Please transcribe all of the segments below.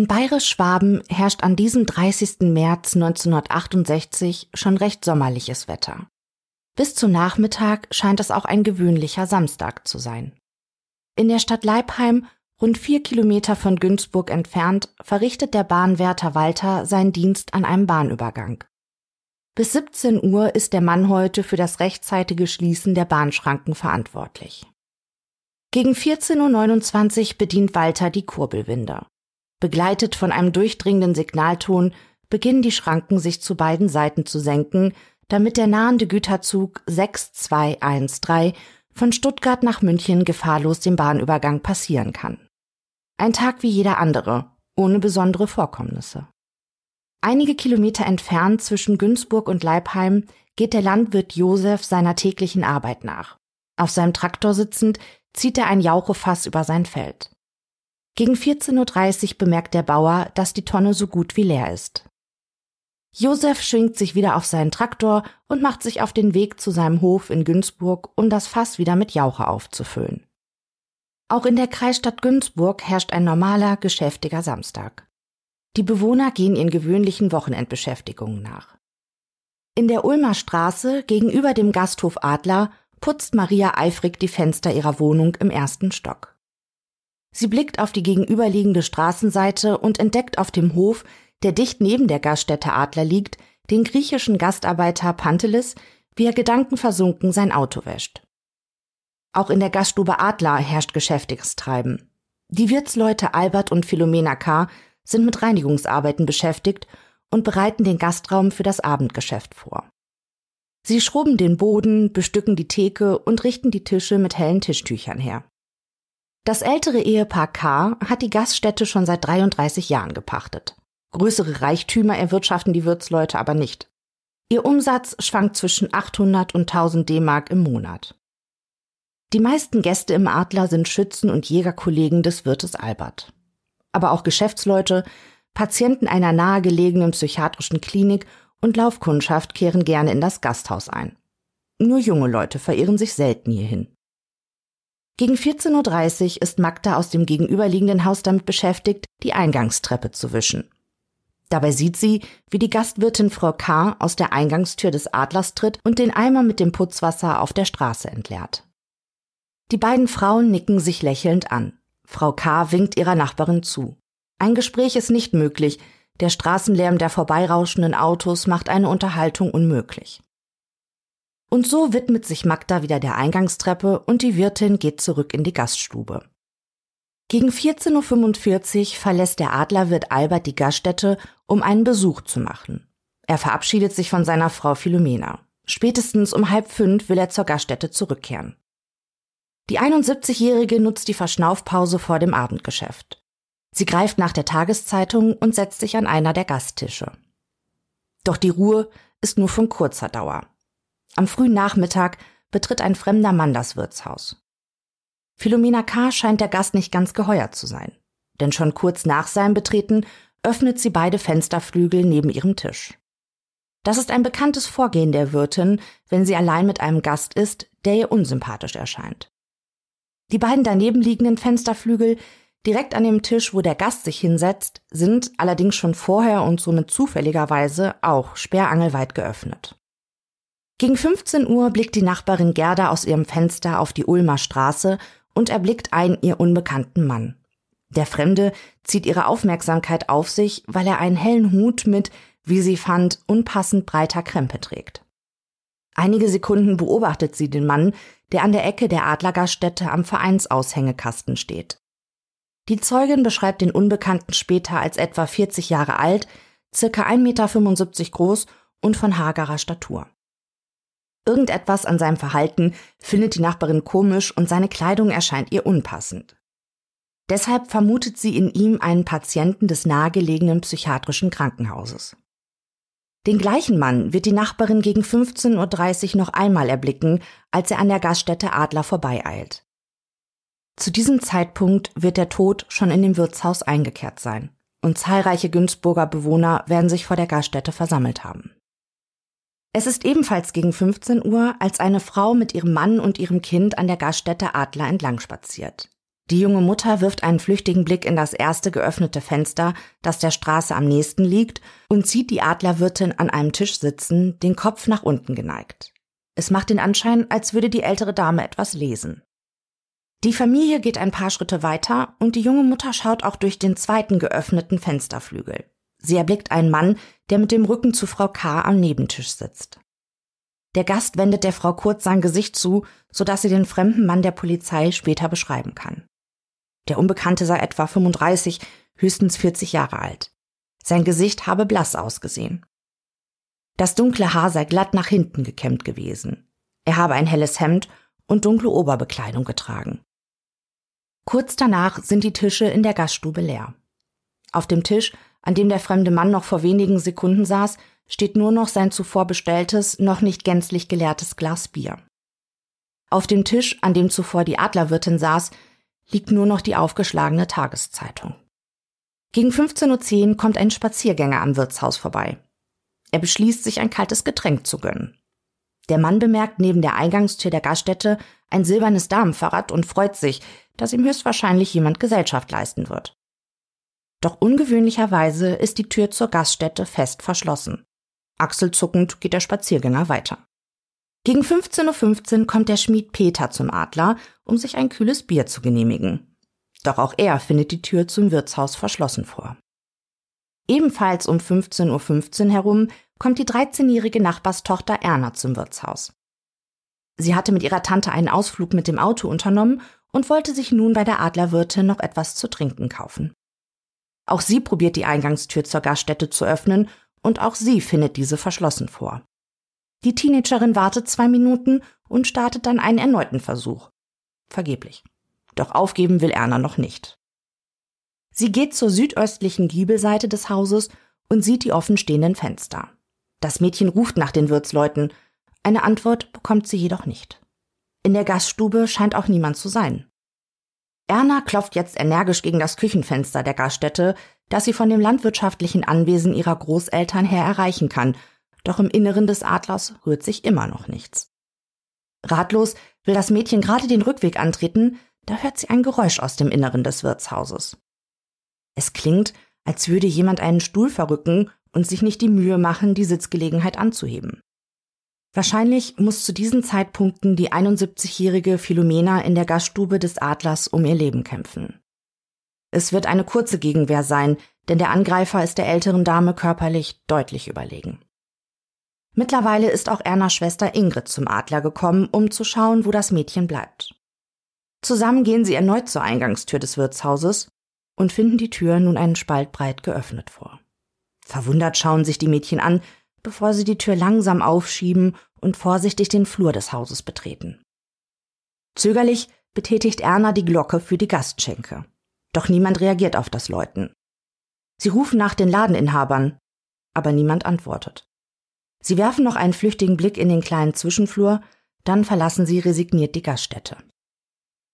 In Bayerisch-Schwaben herrscht an diesem 30. März 1968 schon recht sommerliches Wetter. Bis zum Nachmittag scheint es auch ein gewöhnlicher Samstag zu sein. In der Stadt Leipheim, rund vier Kilometer von Günzburg entfernt, verrichtet der Bahnwärter Walter seinen Dienst an einem Bahnübergang. Bis 17 Uhr ist der Mann heute für das rechtzeitige Schließen der Bahnschranken verantwortlich. Gegen 14.29 Uhr bedient Walter die Kurbelwinde. Begleitet von einem durchdringenden Signalton beginnen die Schranken sich zu beiden Seiten zu senken, damit der nahende Güterzug 6213 von Stuttgart nach München gefahrlos den Bahnübergang passieren kann. Ein Tag wie jeder andere, ohne besondere Vorkommnisse. Einige Kilometer entfernt zwischen Günzburg und Leipheim geht der Landwirt Josef seiner täglichen Arbeit nach. Auf seinem Traktor sitzend zieht er ein Jauchefass über sein Feld. Gegen 14.30 Uhr bemerkt der Bauer, dass die Tonne so gut wie leer ist. Josef schwingt sich wieder auf seinen Traktor und macht sich auf den Weg zu seinem Hof in Günzburg, um das Fass wieder mit Jauche aufzufüllen. Auch in der Kreisstadt Günzburg herrscht ein normaler, geschäftiger Samstag. Die Bewohner gehen ihren gewöhnlichen Wochenendbeschäftigungen nach. In der Ulmer Straße gegenüber dem Gasthof Adler putzt Maria eifrig die Fenster ihrer Wohnung im ersten Stock. Sie blickt auf die gegenüberliegende Straßenseite und entdeckt auf dem Hof, der dicht neben der Gaststätte Adler liegt, den griechischen Gastarbeiter Pantelis, wie er gedankenversunken sein Auto wäscht. Auch in der Gaststube Adler herrscht geschäftiges Treiben. Die Wirtsleute Albert und Philomena K. sind mit Reinigungsarbeiten beschäftigt und bereiten den Gastraum für das Abendgeschäft vor. Sie schrubben den Boden, bestücken die Theke und richten die Tische mit hellen Tischtüchern her. Das ältere Ehepaar K. hat die Gaststätte schon seit 33 Jahren gepachtet. Größere Reichtümer erwirtschaften die Wirtsleute aber nicht. Ihr Umsatz schwankt zwischen 800 und 1000 D-Mark im Monat. Die meisten Gäste im Adler sind Schützen und Jägerkollegen des Wirtes Albert. Aber auch Geschäftsleute, Patienten einer nahegelegenen psychiatrischen Klinik und Laufkundschaft kehren gerne in das Gasthaus ein. Nur junge Leute verirren sich selten hierhin. Gegen 14.30 Uhr ist Magda aus dem gegenüberliegenden Haus damit beschäftigt, die Eingangstreppe zu wischen. Dabei sieht sie, wie die Gastwirtin Frau K. aus der Eingangstür des Adlers tritt und den Eimer mit dem Putzwasser auf der Straße entleert. Die beiden Frauen nicken sich lächelnd an. Frau K. winkt ihrer Nachbarin zu. Ein Gespräch ist nicht möglich, der Straßenlärm der vorbeirauschenden Autos macht eine Unterhaltung unmöglich. Und so widmet sich Magda wieder der Eingangstreppe und die Wirtin geht zurück in die Gaststube. Gegen 14.45 Uhr verlässt der Adlerwirt Albert die Gaststätte, um einen Besuch zu machen. Er verabschiedet sich von seiner Frau Philomena. Spätestens um halb fünf will er zur Gaststätte zurückkehren. Die 71-Jährige nutzt die Verschnaufpause vor dem Abendgeschäft. Sie greift nach der Tageszeitung und setzt sich an einer der Gasttische. Doch die Ruhe ist nur von kurzer Dauer. Am frühen Nachmittag betritt ein fremder Mann das Wirtshaus. Philomena K. scheint der Gast nicht ganz geheuer zu sein, denn schon kurz nach seinem Betreten öffnet sie beide Fensterflügel neben ihrem Tisch. Das ist ein bekanntes Vorgehen der Wirtin, wenn sie allein mit einem Gast ist, der ihr unsympathisch erscheint. Die beiden daneben liegenden Fensterflügel, direkt an dem Tisch, wo der Gast sich hinsetzt, sind allerdings schon vorher und somit zufälligerweise auch sperrangelweit geöffnet. Gegen 15 Uhr blickt die Nachbarin Gerda aus ihrem Fenster auf die Ulmer Straße und erblickt einen ihr unbekannten Mann. Der Fremde zieht ihre Aufmerksamkeit auf sich, weil er einen hellen Hut mit, wie sie fand, unpassend breiter Krempe trägt. Einige Sekunden beobachtet sie den Mann, der an der Ecke der Adlergaststätte am Vereinsaushängekasten steht. Die Zeugin beschreibt den Unbekannten später als etwa 40 Jahre alt, circa 1,75 Meter groß und von hagerer Statur. Irgendetwas an seinem Verhalten findet die Nachbarin komisch und seine Kleidung erscheint ihr unpassend. Deshalb vermutet sie in ihm einen Patienten des nahegelegenen psychiatrischen Krankenhauses. Den gleichen Mann wird die Nachbarin gegen 15.30 Uhr noch einmal erblicken, als er an der Gaststätte Adler vorbeieilt. Zu diesem Zeitpunkt wird der Tod schon in dem Wirtshaus eingekehrt sein und zahlreiche Günzburger Bewohner werden sich vor der Gaststätte versammelt haben. Es ist ebenfalls gegen 15 Uhr, als eine Frau mit ihrem Mann und ihrem Kind an der Gaststätte Adler entlang spaziert. Die junge Mutter wirft einen flüchtigen Blick in das erste geöffnete Fenster, das der Straße am nächsten liegt, und sieht die Adlerwirtin an einem Tisch sitzen, den Kopf nach unten geneigt. Es macht den Anschein, als würde die ältere Dame etwas lesen. Die Familie geht ein paar Schritte weiter und die junge Mutter schaut auch durch den zweiten geöffneten Fensterflügel. Sie erblickt einen Mann, der mit dem Rücken zu Frau K. am Nebentisch sitzt. Der Gast wendet der Frau kurz sein Gesicht zu, so dass sie den fremden Mann der Polizei später beschreiben kann. Der Unbekannte sei etwa 35, höchstens 40 Jahre alt. Sein Gesicht habe blass ausgesehen. Das dunkle Haar sei glatt nach hinten gekämmt gewesen. Er habe ein helles Hemd und dunkle Oberbekleidung getragen. Kurz danach sind die Tische in der Gaststube leer. Auf dem Tisch, an dem der fremde Mann noch vor wenigen Sekunden saß, steht nur noch sein zuvor bestelltes, noch nicht gänzlich geleertes Glas Bier. Auf dem Tisch, an dem zuvor die Adlerwirtin saß, liegt nur noch die aufgeschlagene Tageszeitung. Gegen 15.10 Uhr kommt ein Spaziergänger am Wirtshaus vorbei. Er beschließt, sich ein kaltes Getränk zu gönnen. Der Mann bemerkt neben der Eingangstür der Gaststätte ein silbernes Damenfahrrad und freut sich, dass ihm höchstwahrscheinlich jemand Gesellschaft leisten wird. Doch ungewöhnlicherweise ist die Tür zur Gaststätte fest verschlossen. Achselzuckend geht der Spaziergänger weiter. Gegen 15.15 Uhr kommt der Schmied Peter zum Adler, um sich ein kühles Bier zu genehmigen. Doch auch er findet die Tür zum Wirtshaus verschlossen vor. Ebenfalls um 15.15 Uhr herum kommt die 13-jährige Nachbarstochter Erna zum Wirtshaus. Sie hatte mit ihrer Tante einen Ausflug mit dem Auto unternommen und wollte sich nun bei der Adlerwirtin noch etwas zu trinken kaufen. Auch sie probiert die Eingangstür zur Gaststätte zu öffnen und auch sie findet diese verschlossen vor. Die Teenagerin wartet zwei Minuten und startet dann einen erneuten Versuch. Vergeblich. Doch aufgeben will Erna noch nicht. Sie geht zur südöstlichen Giebelseite des Hauses und sieht die offenstehenden Fenster. Das Mädchen ruft nach den Wirtsleuten. Eine Antwort bekommt sie jedoch nicht. In der Gaststube scheint auch niemand zu sein. Erna klopft jetzt energisch gegen das Küchenfenster der Gaststätte, das sie von dem landwirtschaftlichen Anwesen ihrer Großeltern her erreichen kann, doch im Inneren des Adlers rührt sich immer noch nichts. Ratlos will das Mädchen gerade den Rückweg antreten, da hört sie ein Geräusch aus dem Inneren des Wirtshauses. Es klingt, als würde jemand einen Stuhl verrücken und sich nicht die Mühe machen, die Sitzgelegenheit anzuheben. Wahrscheinlich muss zu diesen Zeitpunkten die 71-jährige Philomena in der Gaststube des Adlers um ihr Leben kämpfen. Es wird eine kurze Gegenwehr sein, denn der Angreifer ist der älteren Dame körperlich deutlich überlegen. Mittlerweile ist auch Ernas Schwester Ingrid zum Adler gekommen, um zu schauen, wo das Mädchen bleibt. Zusammen gehen sie erneut zur Eingangstür des Wirtshauses und finden die Tür nun einen Spalt breit geöffnet vor. Verwundert schauen sich die Mädchen an, bevor sie die Tür langsam aufschieben und vorsichtig den Flur des Hauses betreten. Zögerlich betätigt Erna die Glocke für die Gastschenke. Doch niemand reagiert auf das Läuten. Sie rufen nach den Ladeninhabern, aber niemand antwortet. Sie werfen noch einen flüchtigen Blick in den kleinen Zwischenflur, dann verlassen sie resigniert die Gaststätte.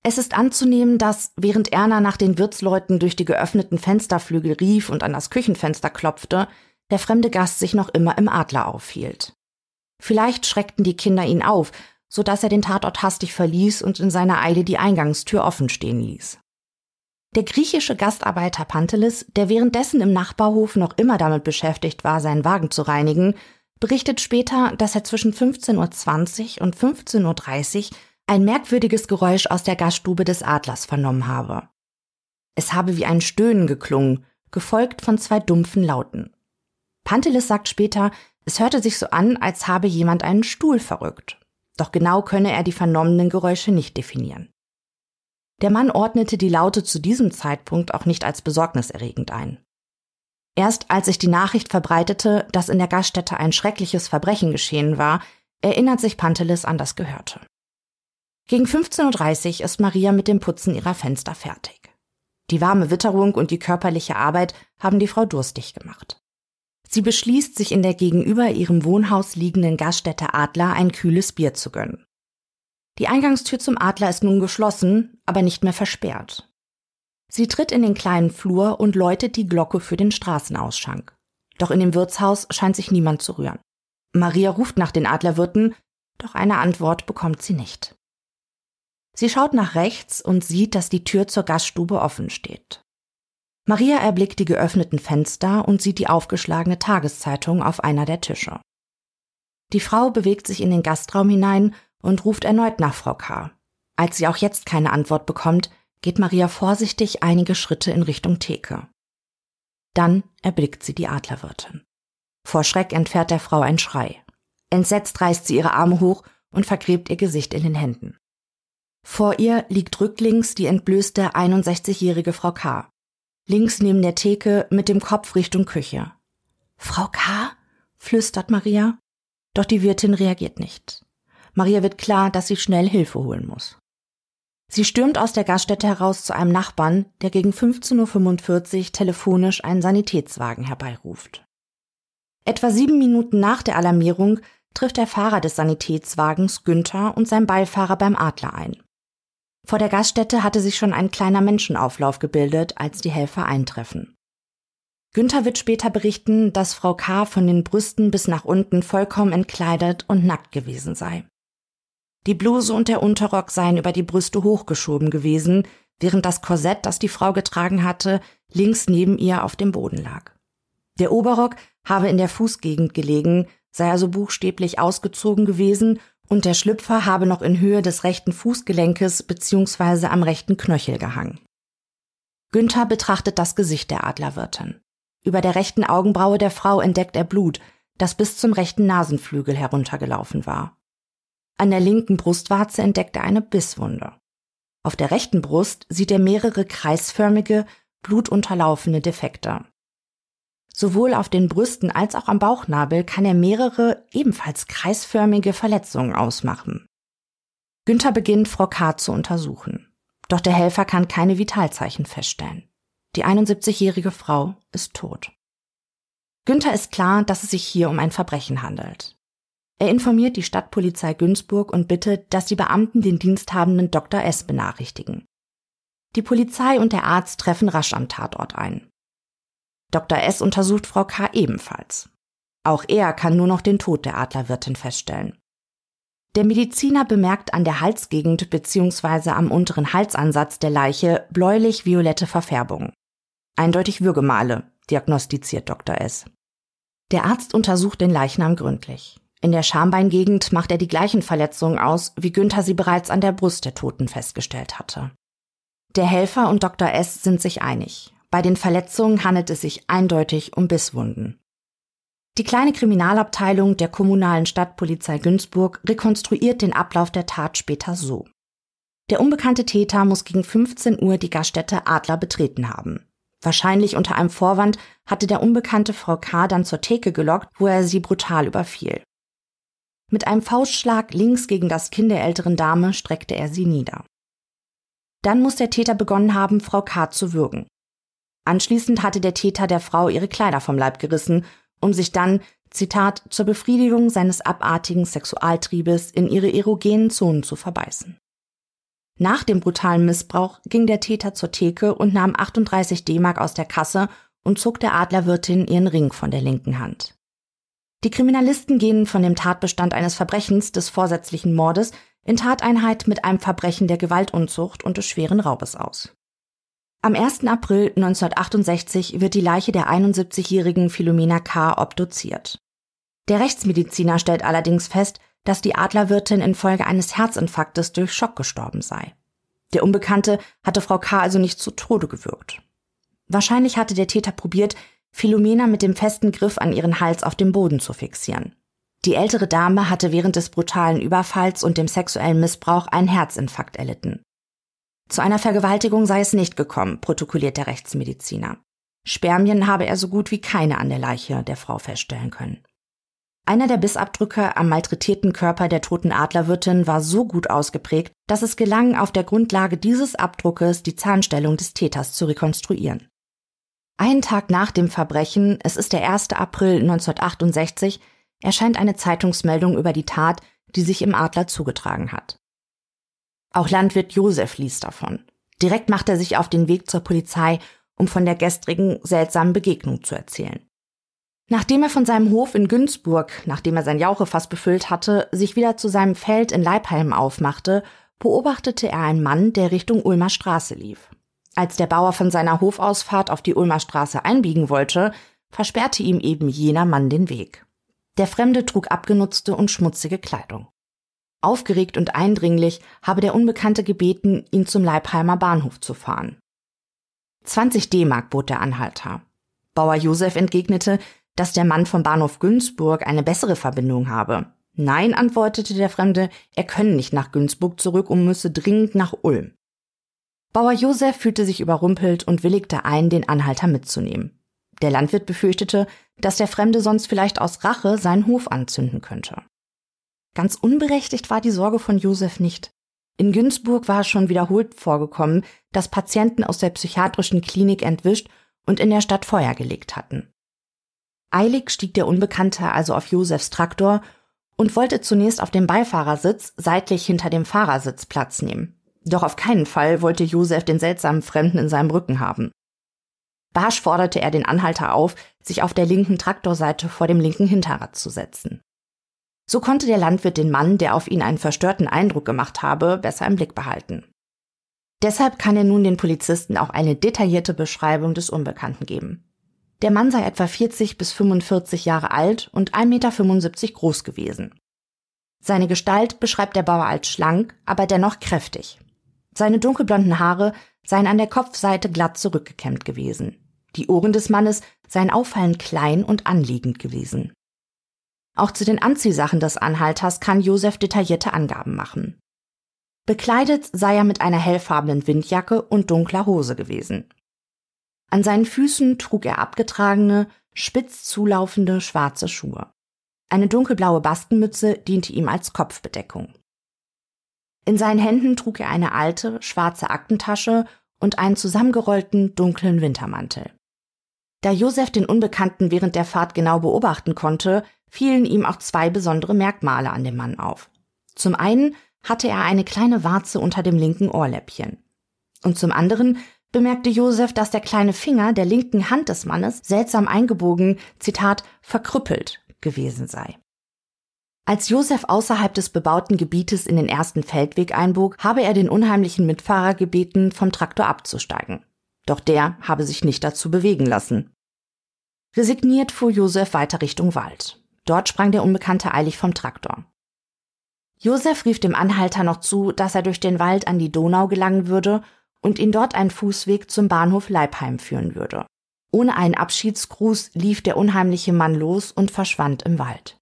Es ist anzunehmen, dass, während Erna nach den Wirtsleuten durch die geöffneten Fensterflügel rief und an das Küchenfenster klopfte, der fremde Gast sich noch immer im Adler aufhielt. Vielleicht schreckten die Kinder ihn auf, so dass er den Tatort hastig verließ und in seiner Eile die Eingangstür offen stehen ließ. Der griechische Gastarbeiter Pantelis, der währenddessen im Nachbarhof noch immer damit beschäftigt war, seinen Wagen zu reinigen, berichtet später, dass er zwischen 15.20 Uhr und 15.30 Uhr ein merkwürdiges Geräusch aus der Gaststube des Adlers vernommen habe. Es habe wie ein Stöhnen geklungen, gefolgt von zwei dumpfen Lauten. Pantelis sagt später, es hörte sich so an, als habe jemand einen Stuhl verrückt. Doch genau könne er die vernommenen Geräusche nicht definieren. Der Mann ordnete die Laute zu diesem Zeitpunkt auch nicht als besorgniserregend ein. Erst als sich die Nachricht verbreitete, dass in der Gaststätte ein schreckliches Verbrechen geschehen war, erinnert sich Pantelis an das Gehörte. Gegen 15.30 Uhr ist Maria mit dem Putzen ihrer Fenster fertig. Die warme Witterung und die körperliche Arbeit haben die Frau durstig gemacht. Sie beschließt, sich in der gegenüber ihrem Wohnhaus liegenden Gaststätte Adler ein kühles Bier zu gönnen. Die Eingangstür zum Adler ist nun geschlossen, aber nicht mehr versperrt. Sie tritt in den kleinen Flur und läutet die Glocke für den Straßenausschank. Doch in dem Wirtshaus scheint sich niemand zu rühren. Maria ruft nach den Adlerwirten, doch eine Antwort bekommt sie nicht. Sie schaut nach rechts und sieht, dass die Tür zur Gaststube offen steht. Maria erblickt die geöffneten Fenster und sieht die aufgeschlagene Tageszeitung auf einer der Tische. Die Frau bewegt sich in den Gastraum hinein und ruft erneut nach Frau K. Als sie auch jetzt keine Antwort bekommt, geht Maria vorsichtig einige Schritte in Richtung Theke. Dann erblickt sie die Adlerwirtin. Vor Schreck entfährt der Frau ein Schrei. Entsetzt reißt sie ihre Arme hoch und vergräbt ihr Gesicht in den Händen. Vor ihr liegt rücklings die entblößte 61-jährige Frau K. Links neben der Theke mit dem Kopf Richtung Küche. Frau K? flüstert Maria. Doch die Wirtin reagiert nicht. Maria wird klar, dass sie schnell Hilfe holen muss. Sie stürmt aus der Gaststätte heraus zu einem Nachbarn, der gegen 15.45 Uhr telefonisch einen Sanitätswagen herbeiruft. Etwa sieben Minuten nach der Alarmierung trifft der Fahrer des Sanitätswagens Günther und sein Beifahrer beim Adler ein. Vor der Gaststätte hatte sich schon ein kleiner Menschenauflauf gebildet, als die Helfer eintreffen. Günther wird später berichten, dass Frau K. von den Brüsten bis nach unten vollkommen entkleidet und nackt gewesen sei. Die Bluse und der Unterrock seien über die Brüste hochgeschoben gewesen, während das Korsett, das die Frau getragen hatte, links neben ihr auf dem Boden lag. Der Oberrock habe in der Fußgegend gelegen, sei also buchstäblich ausgezogen gewesen und der Schlüpfer habe noch in Höhe des rechten Fußgelenkes bzw. am rechten Knöchel gehangen. Günther betrachtet das Gesicht der Adlerwirtin. Über der rechten Augenbraue der Frau entdeckt er Blut, das bis zum rechten Nasenflügel heruntergelaufen war. An der linken Brustwarze entdeckt er eine Bisswunde. Auf der rechten Brust sieht er mehrere kreisförmige, blutunterlaufene Defekte. Sowohl auf den Brüsten als auch am Bauchnabel kann er mehrere, ebenfalls kreisförmige Verletzungen ausmachen. Günther beginnt, Frau K. zu untersuchen. Doch der Helfer kann keine Vitalzeichen feststellen. Die 71-jährige Frau ist tot. Günther ist klar, dass es sich hier um ein Verbrechen handelt. Er informiert die Stadtpolizei Günzburg und bittet, dass die Beamten den diensthabenden Dr. S. benachrichtigen. Die Polizei und der Arzt treffen rasch am Tatort ein. Dr. S. untersucht Frau K. ebenfalls. Auch er kann nur noch den Tod der Adlerwirtin feststellen. Der Mediziner bemerkt an der Halsgegend bzw. am unteren Halsansatz der Leiche bläulich-violette Verfärbung. Eindeutig Würgemale, diagnostiziert Dr. S. Der Arzt untersucht den Leichnam gründlich. In der Schambeingegend macht er die gleichen Verletzungen aus, wie Günther sie bereits an der Brust der Toten festgestellt hatte. Der Helfer und Dr. S. sind sich einig. Bei den Verletzungen handelt es sich eindeutig um Bisswunden. Die kleine Kriminalabteilung der kommunalen Stadtpolizei Günzburg rekonstruiert den Ablauf der Tat später so. Der unbekannte Täter muss gegen 15 Uhr die Gaststätte Adler betreten haben. Wahrscheinlich unter einem Vorwand hatte der unbekannte Frau K. dann zur Theke gelockt, wo er sie brutal überfiel. Mit einem Faustschlag links gegen das Kinn der älteren Dame streckte er sie nieder. Dann muss der Täter begonnen haben, Frau K. zu würgen. Anschließend hatte der Täter der Frau ihre Kleider vom Leib gerissen, um sich dann, Zitat, zur Befriedigung seines abartigen Sexualtriebes in ihre erogenen Zonen zu verbeißen. Nach dem brutalen Missbrauch ging der Täter zur Theke und nahm 38 D-Mark aus der Kasse und zog der Adlerwirtin ihren Ring von der linken Hand. Die Kriminalisten gehen von dem Tatbestand eines Verbrechens des vorsätzlichen Mordes in Tateinheit mit einem Verbrechen der Gewaltunzucht und des schweren Raubes aus. Am 1. April 1968 wird die Leiche der 71-jährigen Philomena K. obduziert. Der Rechtsmediziner stellt allerdings fest, dass die Adlerwirtin infolge eines Herzinfarktes durch Schock gestorben sei. Der Unbekannte hatte Frau K. also nicht zu Tode gewürgt. Wahrscheinlich hatte der Täter probiert, Philomena mit dem festen Griff an ihren Hals auf dem Boden zu fixieren. Die ältere Dame hatte während des brutalen Überfalls und dem sexuellen Missbrauch einen Herzinfarkt erlitten. Zu einer Vergewaltigung sei es nicht gekommen, protokolliert der Rechtsmediziner. Spermien habe er so gut wie keine an der Leiche der Frau feststellen können. Einer der Bissabdrücke am malträtierten Körper der toten Adlerwirtin war so gut ausgeprägt, dass es gelang, auf der Grundlage dieses Abdruckes die Zahnstellung des Täters zu rekonstruieren. Einen Tag nach dem Verbrechen, es ist der 1. April 1968, erscheint eine Zeitungsmeldung über die Tat, die sich im Adler zugetragen hat. Auch Landwirt Josef liest davon. Direkt macht er sich auf den Weg zur Polizei, um von der gestrigen seltsamen Begegnung zu erzählen. Nachdem er von seinem Hof in Günzburg, nachdem er sein Jauchefass befüllt hatte, sich wieder zu seinem Feld in Leipheim aufmachte, beobachtete er einen Mann, der Richtung Ulmer Straße lief. Als der Bauer von seiner Hofausfahrt auf die Ulmer Straße einbiegen wollte, versperrte ihm eben jener Mann den Weg. Der Fremde trug abgenutzte und schmutzige Kleidung. Aufgeregt und eindringlich habe der Unbekannte gebeten, ihn zum Leibheimer Bahnhof zu fahren. 20 D-Mark bot der Anhalter. Bauer Josef entgegnete, dass der Mann vom Bahnhof Günzburg eine bessere Verbindung habe. Nein, antwortete der Fremde, er könne nicht nach Günzburg zurück und müsse dringend nach Ulm. Bauer Josef fühlte sich überrumpelt und willigte ein, den Anhalter mitzunehmen. Der Landwirt befürchtete, dass der Fremde sonst vielleicht aus Rache seinen Hof anzünden könnte. Ganz unberechtigt war die Sorge von Josef nicht. In Günzburg war es schon wiederholt vorgekommen, dass Patienten aus der psychiatrischen Klinik entwischt und in der Stadt Feuer gelegt hatten. Eilig stieg der Unbekannte also auf Josefs Traktor und wollte zunächst auf dem Beifahrersitz seitlich hinter dem Fahrersitz Platz nehmen. Doch auf keinen Fall wollte Josef den seltsamen Fremden in seinem Rücken haben. Barsch forderte er den Anhalter auf, sich auf der linken Traktorseite vor dem linken Hinterrad zu setzen. So konnte der Landwirt den Mann, der auf ihn einen verstörten Eindruck gemacht habe, besser im Blick behalten. Deshalb kann er nun den Polizisten auch eine detaillierte Beschreibung des Unbekannten geben. Der Mann sei etwa 40 bis 45 Jahre alt und 1,75 Meter groß gewesen. Seine Gestalt beschreibt der Bauer als schlank, aber dennoch kräftig. Seine dunkelblonden Haare seien an der Kopfseite glatt zurückgekämmt gewesen. Die Ohren des Mannes seien auffallend klein und anliegend gewesen. Auch zu den Anziehsachen des Anhalters kann Josef detaillierte Angaben machen. Bekleidet sei er mit einer hellfarbenen Windjacke und dunkler Hose gewesen. An seinen Füßen trug er abgetragene, spitz zulaufende schwarze Schuhe. Eine dunkelblaue Bastenmütze diente ihm als Kopfbedeckung. In seinen Händen trug er eine alte, schwarze Aktentasche und einen zusammengerollten, dunklen Wintermantel. Da Josef den Unbekannten während der Fahrt genau beobachten konnte, fielen ihm auch zwei besondere Merkmale an dem Mann auf. Zum einen hatte er eine kleine Warze unter dem linken Ohrläppchen. Und zum anderen bemerkte Josef, dass der kleine Finger der linken Hand des Mannes seltsam eingebogen, Zitat, verkrüppelt gewesen sei. Als Josef außerhalb des bebauten Gebietes in den ersten Feldweg einbog, habe er den unheimlichen Mitfahrer gebeten, vom Traktor abzusteigen. Doch der habe sich nicht dazu bewegen lassen. Resigniert fuhr Josef weiter Richtung Wald. Dort sprang der Unbekannte eilig vom Traktor. Josef rief dem Anhalter noch zu, dass er durch den Wald an die Donau gelangen würde und ihn dort ein Fußweg zum Bahnhof Leibheim führen würde. Ohne einen Abschiedsgruß lief der unheimliche Mann los und verschwand im Wald.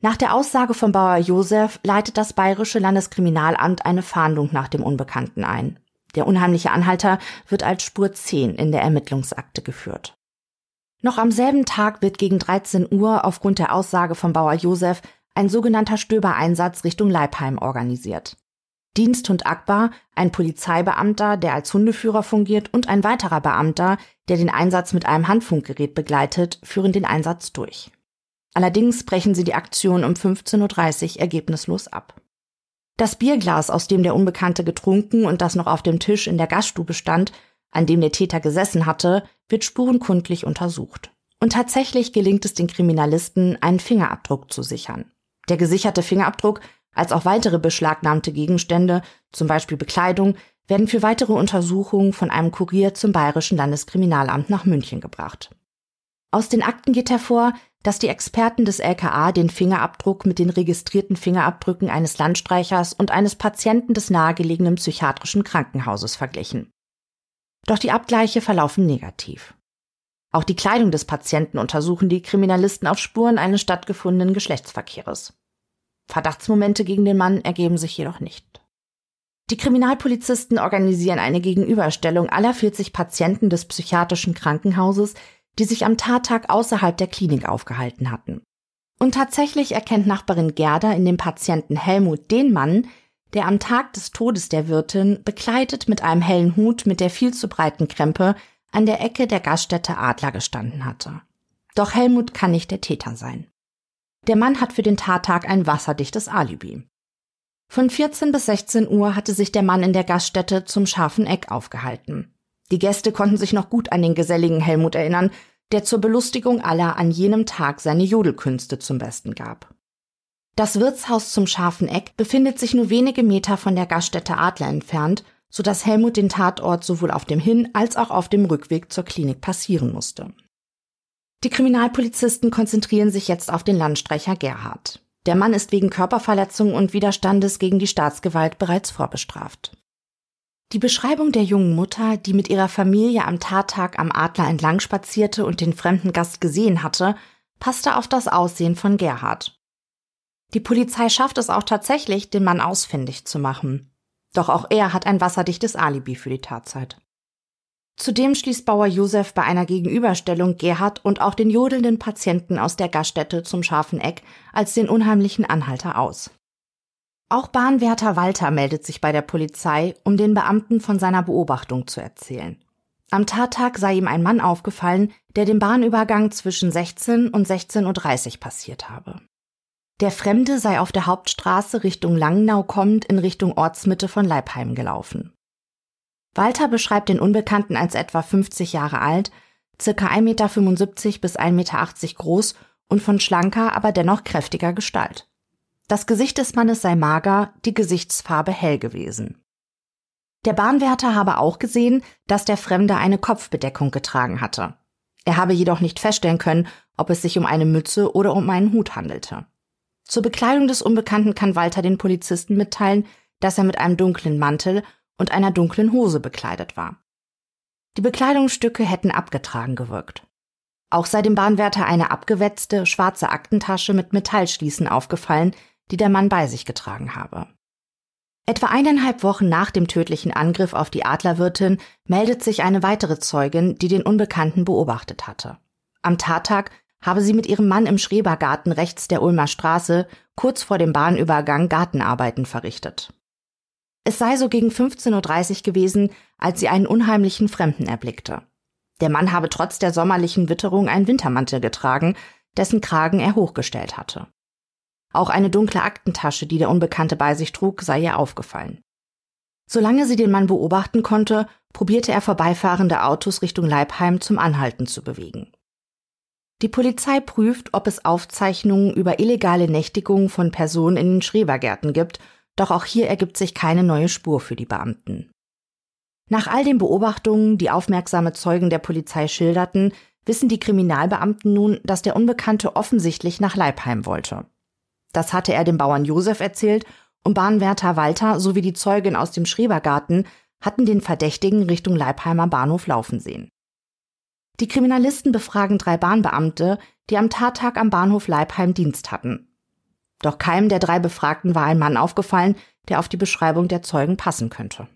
Nach der Aussage von Bauer Josef leitet das Bayerische Landeskriminalamt eine Fahndung nach dem Unbekannten ein. Der unheimliche Anhalter wird als Spur 10 in der Ermittlungsakte geführt. Noch am selben Tag wird gegen 13 Uhr aufgrund der Aussage von Bauer Josef ein sogenannter Stöbereinsatz Richtung Leibheim organisiert. Diensthund Akbar, ein Polizeibeamter, der als Hundeführer fungiert, und ein weiterer Beamter, der den Einsatz mit einem Handfunkgerät begleitet, führen den Einsatz durch. Allerdings brechen sie die Aktion um 15.30 Uhr ergebnislos ab. Das Bierglas, aus dem der Unbekannte getrunken und das noch auf dem Tisch in der Gaststube stand, an dem der Täter gesessen hatte, wird spurenkundlich untersucht. Und tatsächlich gelingt es den Kriminalisten, einen Fingerabdruck zu sichern. Der gesicherte Fingerabdruck als auch weitere beschlagnahmte Gegenstände, zum Beispiel Bekleidung, werden für weitere Untersuchungen von einem Kurier zum Bayerischen Landeskriminalamt nach München gebracht. Aus den Akten geht hervor, dass die Experten des LKA den Fingerabdruck mit den registrierten Fingerabdrücken eines Landstreichers und eines Patienten des nahegelegenen psychiatrischen Krankenhauses verglichen. Doch die Abgleiche verlaufen negativ. Auch die Kleidung des Patienten untersuchen die Kriminalisten auf Spuren eines stattgefundenen Geschlechtsverkehrs. Verdachtsmomente gegen den Mann ergeben sich jedoch nicht. Die Kriminalpolizisten organisieren eine Gegenüberstellung aller 40 Patienten des psychiatrischen Krankenhauses, die sich am Tattag außerhalb der Klinik aufgehalten hatten. Und tatsächlich erkennt Nachbarin Gerda in dem Patienten Helmut den Mann, der am Tag des Todes der Wirtin bekleidet mit einem hellen Hut mit der viel zu breiten Krempe an der Ecke der Gaststätte Adler gestanden hatte. Doch Helmut kann nicht der Täter sein. Der Mann hat für den Tattag ein wasserdichtes Alibi. Von 14 bis 16 Uhr hatte sich der Mann in der Gaststätte zum scharfen Eck aufgehalten. Die Gäste konnten sich noch gut an den geselligen Helmut erinnern, der zur Belustigung aller an jenem Tag seine Jodelkünste zum Besten gab. Das Wirtshaus zum Scharfen Eck befindet sich nur wenige Meter von der Gaststätte Adler entfernt, so dass Helmut den Tatort sowohl auf dem Hin- als auch auf dem Rückweg zur Klinik passieren musste. Die Kriminalpolizisten konzentrieren sich jetzt auf den Landstreicher Gerhard. Der Mann ist wegen Körperverletzung und Widerstandes gegen die Staatsgewalt bereits vorbestraft. Die Beschreibung der jungen Mutter, die mit ihrer Familie am Tattag am Adler entlang spazierte und den fremden Gast gesehen hatte, passte auf das Aussehen von Gerhard. Die Polizei schafft es auch tatsächlich, den Mann ausfindig zu machen. Doch auch er hat ein wasserdichtes Alibi für die Tatzeit. Zudem schließt Bauer Josef bei einer Gegenüberstellung Gerhard und auch den jodelnden Patienten aus der Gaststätte zum scharfen Eck als den unheimlichen Anhalter aus. Auch Bahnwärter Walter meldet sich bei der Polizei, um den Beamten von seiner Beobachtung zu erzählen. Am Tattag sei ihm ein Mann aufgefallen, der den Bahnübergang zwischen 16 und 16.30 Uhr passiert habe. Der Fremde sei auf der Hauptstraße Richtung Langnau kommend in Richtung Ortsmitte von Leipheim gelaufen. Walter beschreibt den Unbekannten als etwa 50 Jahre alt, circa 1,75 Meter bis 1,80 Meter groß und von schlanker, aber dennoch kräftiger Gestalt. Das Gesicht des Mannes sei mager, die Gesichtsfarbe hell gewesen. Der Bahnwärter habe auch gesehen, dass der Fremde eine Kopfbedeckung getragen hatte. Er habe jedoch nicht feststellen können, ob es sich um eine Mütze oder um einen Hut handelte. Zur Bekleidung des Unbekannten kann Walter den Polizisten mitteilen, dass er mit einem dunklen Mantel und einer dunklen Hose bekleidet war. Die Bekleidungsstücke hätten abgetragen gewirkt. Auch sei dem Bahnwärter eine abgewetzte, schwarze Aktentasche mit Metallschließen aufgefallen, die der Mann bei sich getragen habe. Etwa eineinhalb Wochen nach dem tödlichen Angriff auf die Adlerwirtin meldet sich eine weitere Zeugin, die den Unbekannten beobachtet hatte. Am Tattag habe sie mit ihrem Mann im Schrebergarten rechts der Ulmer Straße kurz vor dem Bahnübergang Gartenarbeiten verrichtet. Es sei so gegen 15.30 Uhr gewesen, als sie einen unheimlichen Fremden erblickte. Der Mann habe trotz der sommerlichen Witterung einen Wintermantel getragen, dessen Kragen er hochgestellt hatte. Auch eine dunkle Aktentasche, die der Unbekannte bei sich trug, sei ihr aufgefallen. Solange sie den Mann beobachten konnte, probierte er vorbeifahrende Autos Richtung Leibheim zum Anhalten zu bewegen. Die Polizei prüft, ob es Aufzeichnungen über illegale Nächtigungen von Personen in den Schrebergärten gibt doch auch hier ergibt sich keine neue Spur für die Beamten. Nach all den Beobachtungen, die aufmerksame Zeugen der Polizei schilderten, wissen die Kriminalbeamten nun, dass der Unbekannte offensichtlich nach Leipheim wollte. Das hatte er dem Bauern Josef erzählt und Bahnwärter Walter sowie die Zeugin aus dem Schrebergarten hatten den Verdächtigen Richtung Leipheimer Bahnhof laufen sehen. Die Kriminalisten befragen drei Bahnbeamte, die am Tattag am Bahnhof Leipheim Dienst hatten. Doch keinem der drei Befragten war ein Mann aufgefallen, der auf die Beschreibung der Zeugen passen könnte.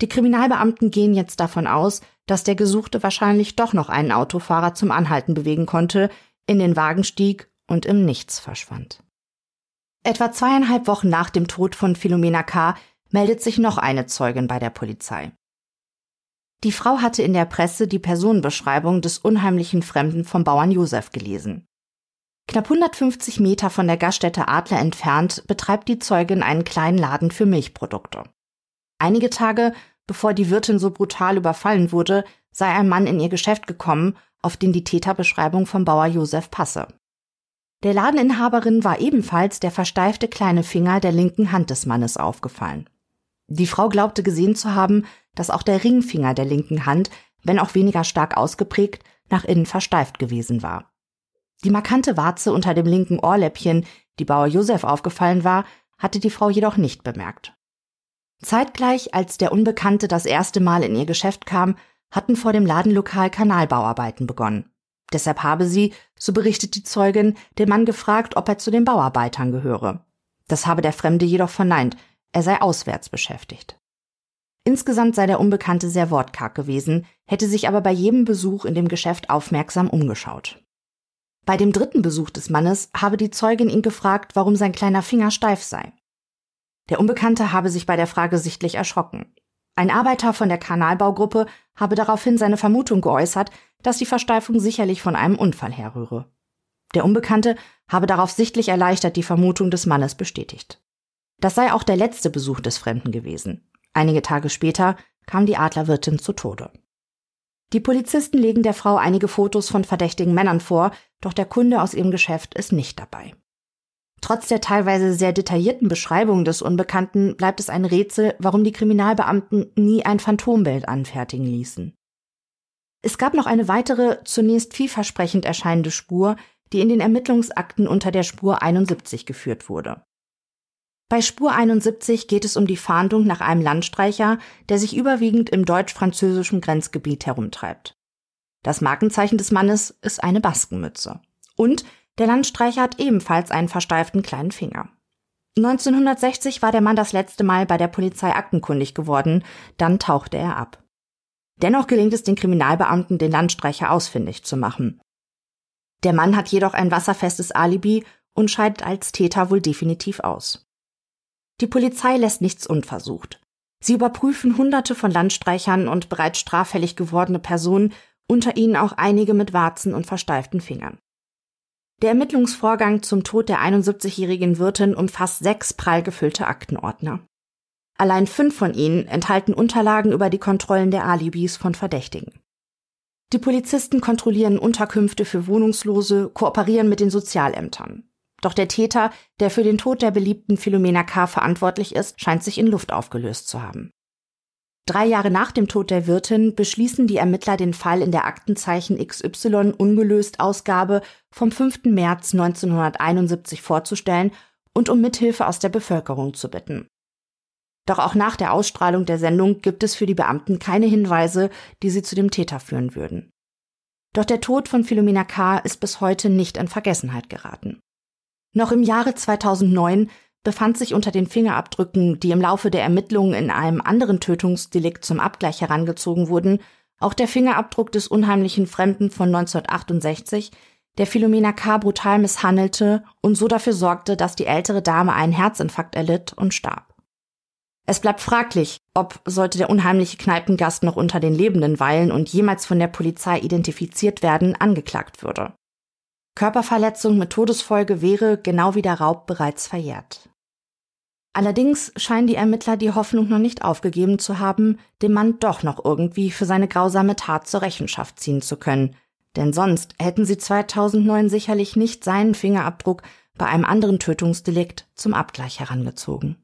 Die Kriminalbeamten gehen jetzt davon aus, dass der Gesuchte wahrscheinlich doch noch einen Autofahrer zum Anhalten bewegen konnte, in den Wagen stieg und im Nichts verschwand. Etwa zweieinhalb Wochen nach dem Tod von Philomena K. meldet sich noch eine Zeugin bei der Polizei. Die Frau hatte in der Presse die Personenbeschreibung des unheimlichen Fremden vom Bauern Josef gelesen. Knapp 150 Meter von der Gaststätte Adler entfernt betreibt die Zeugin einen kleinen Laden für Milchprodukte. Einige Tage bevor die Wirtin so brutal überfallen wurde, sei ein Mann in ihr Geschäft gekommen, auf den die Täterbeschreibung vom Bauer Josef passe. Der Ladeninhaberin war ebenfalls der versteifte kleine Finger der linken Hand des Mannes aufgefallen. Die Frau glaubte gesehen zu haben, dass auch der Ringfinger der linken Hand, wenn auch weniger stark ausgeprägt, nach innen versteift gewesen war. Die markante Warze unter dem linken Ohrläppchen, die Bauer Josef aufgefallen war, hatte die Frau jedoch nicht bemerkt. Zeitgleich, als der Unbekannte das erste Mal in ihr Geschäft kam, hatten vor dem Ladenlokal Kanalbauarbeiten begonnen. Deshalb habe sie, so berichtet die Zeugin, den Mann gefragt, ob er zu den Bauarbeitern gehöre. Das habe der Fremde jedoch verneint, er sei auswärts beschäftigt. Insgesamt sei der Unbekannte sehr wortkarg gewesen, hätte sich aber bei jedem Besuch in dem Geschäft aufmerksam umgeschaut. Bei dem dritten Besuch des Mannes habe die Zeugin ihn gefragt, warum sein kleiner Finger steif sei. Der Unbekannte habe sich bei der Frage sichtlich erschrocken. Ein Arbeiter von der Kanalbaugruppe habe daraufhin seine Vermutung geäußert, dass die Versteifung sicherlich von einem Unfall herrühre. Der Unbekannte habe darauf sichtlich erleichtert die Vermutung des Mannes bestätigt. Das sei auch der letzte Besuch des Fremden gewesen. Einige Tage später kam die Adlerwirtin zu Tode. Die Polizisten legen der Frau einige Fotos von verdächtigen Männern vor, doch der Kunde aus ihrem Geschäft ist nicht dabei. Trotz der teilweise sehr detaillierten Beschreibung des Unbekannten bleibt es ein Rätsel, warum die Kriminalbeamten nie ein Phantombild anfertigen ließen. Es gab noch eine weitere, zunächst vielversprechend erscheinende Spur, die in den Ermittlungsakten unter der Spur 71 geführt wurde. Bei Spur 71 geht es um die Fahndung nach einem Landstreicher, der sich überwiegend im deutsch-französischen Grenzgebiet herumtreibt. Das Markenzeichen des Mannes ist eine Baskenmütze. Und der Landstreicher hat ebenfalls einen versteiften kleinen Finger. 1960 war der Mann das letzte Mal bei der Polizei aktenkundig geworden, dann tauchte er ab. Dennoch gelingt es den Kriminalbeamten, den Landstreicher ausfindig zu machen. Der Mann hat jedoch ein wasserfestes Alibi und scheidet als Täter wohl definitiv aus. Die Polizei lässt nichts unversucht. Sie überprüfen hunderte von Landstreichern und bereits straffällig gewordene Personen, unter ihnen auch einige mit Warzen und versteiften Fingern. Der Ermittlungsvorgang zum Tod der 71-jährigen Wirtin umfasst sechs prall gefüllte Aktenordner. Allein fünf von ihnen enthalten Unterlagen über die Kontrollen der Alibis von Verdächtigen. Die Polizisten kontrollieren Unterkünfte für Wohnungslose, kooperieren mit den Sozialämtern. Doch der Täter, der für den Tod der beliebten Philomena K. verantwortlich ist, scheint sich in Luft aufgelöst zu haben. Drei Jahre nach dem Tod der Wirtin beschließen die Ermittler den Fall in der Aktenzeichen XY ungelöst Ausgabe vom 5. März 1971 vorzustellen und um Mithilfe aus der Bevölkerung zu bitten. Doch auch nach der Ausstrahlung der Sendung gibt es für die Beamten keine Hinweise, die sie zu dem Täter führen würden. Doch der Tod von Philomena K. ist bis heute nicht in Vergessenheit geraten. Noch im Jahre 2009 befand sich unter den Fingerabdrücken, die im Laufe der Ermittlungen in einem anderen Tötungsdelikt zum Abgleich herangezogen wurden, auch der Fingerabdruck des unheimlichen Fremden von 1968, der Philomena K. brutal misshandelte und so dafür sorgte, dass die ältere Dame einen Herzinfarkt erlitt und starb. Es bleibt fraglich, ob, sollte der unheimliche Kneipengast noch unter den Lebenden weilen und jemals von der Polizei identifiziert werden, angeklagt würde. Körperverletzung mit Todesfolge wäre, genau wie der Raub, bereits verjährt. Allerdings scheinen die Ermittler die Hoffnung noch nicht aufgegeben zu haben, den Mann doch noch irgendwie für seine grausame Tat zur Rechenschaft ziehen zu können, denn sonst hätten sie 2009 sicherlich nicht seinen Fingerabdruck bei einem anderen Tötungsdelikt zum Abgleich herangezogen.